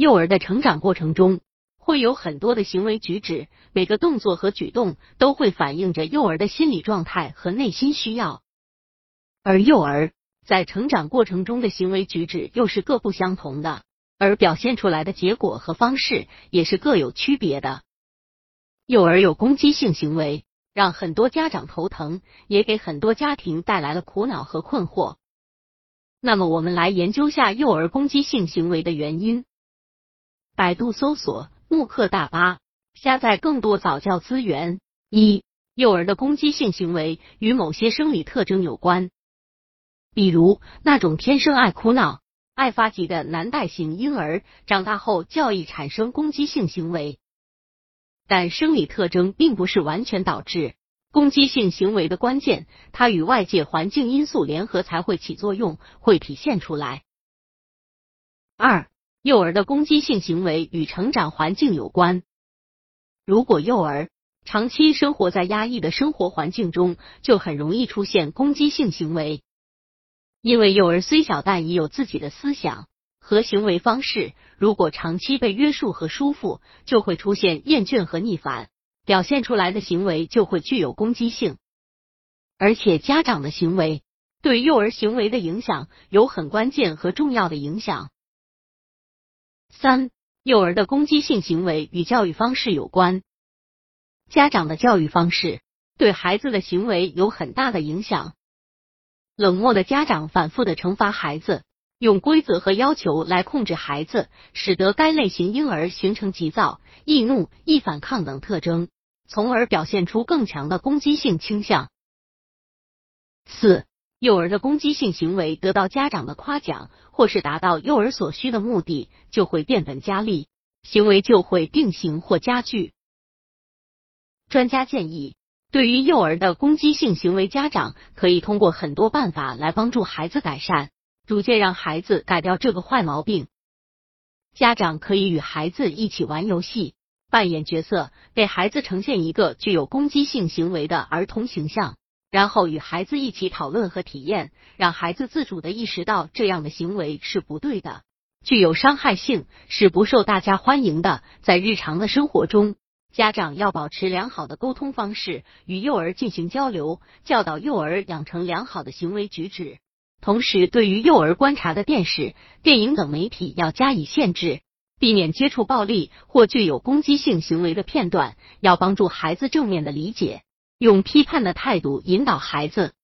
幼儿的成长过程中会有很多的行为举止，每个动作和举动都会反映着幼儿的心理状态和内心需要，而幼儿在成长过程中的行为举止又是各不相同的，而表现出来的结果和方式也是各有区别的。幼儿有攻击性行为，让很多家长头疼，也给很多家庭带来了苦恼和困惑。那么，我们来研究下幼儿攻击性行为的原因。百度搜索“慕课大巴”，下载更多早教资源。一、幼儿的攻击性行为与某些生理特征有关，比如那种天生爱哭闹、爱发急的难带型婴儿，长大后较易产生攻击性行为。但生理特征并不是完全导致攻击性行为的关键，它与外界环境因素联合才会起作用，会体现出来。二。幼儿的攻击性行为与成长环境有关。如果幼儿长期生活在压抑的生活环境中，就很容易出现攻击性行为。因为幼儿虽小，但已有自己的思想和行为方式。如果长期被约束和束缚，就会出现厌倦和逆反，表现出来的行为就会具有攻击性。而且，家长的行为对幼儿行为的影响有很关键和重要的影响。三、幼儿的攻击性行为与教育方式有关。家长的教育方式对孩子的行为有很大的影响。冷漠的家长反复的惩罚孩子，用规则和要求来控制孩子，使得该类型婴儿形成急躁、易怒、易反抗等特征，从而表现出更强的攻击性倾向。四。幼儿的攻击性行为得到家长的夸奖，或是达到幼儿所需的目的，就会变本加厉，行为就会定型或加剧。专家建议，对于幼儿的攻击性行为，家长可以通过很多办法来帮助孩子改善，逐渐让孩子改掉这个坏毛病。家长可以与孩子一起玩游戏，扮演角色，给孩子呈现一个具有攻击性行为的儿童形象。然后与孩子一起讨论和体验，让孩子自主的意识到这样的行为是不对的，具有伤害性，是不受大家欢迎的。在日常的生活中，家长要保持良好的沟通方式，与幼儿进行交流，教导幼儿养成良好的行为举止。同时，对于幼儿观察的电视、电影等媒体要加以限制，避免接触暴力或具有攻击性行为的片段，要帮助孩子正面的理解。用批判的态度引导孩子。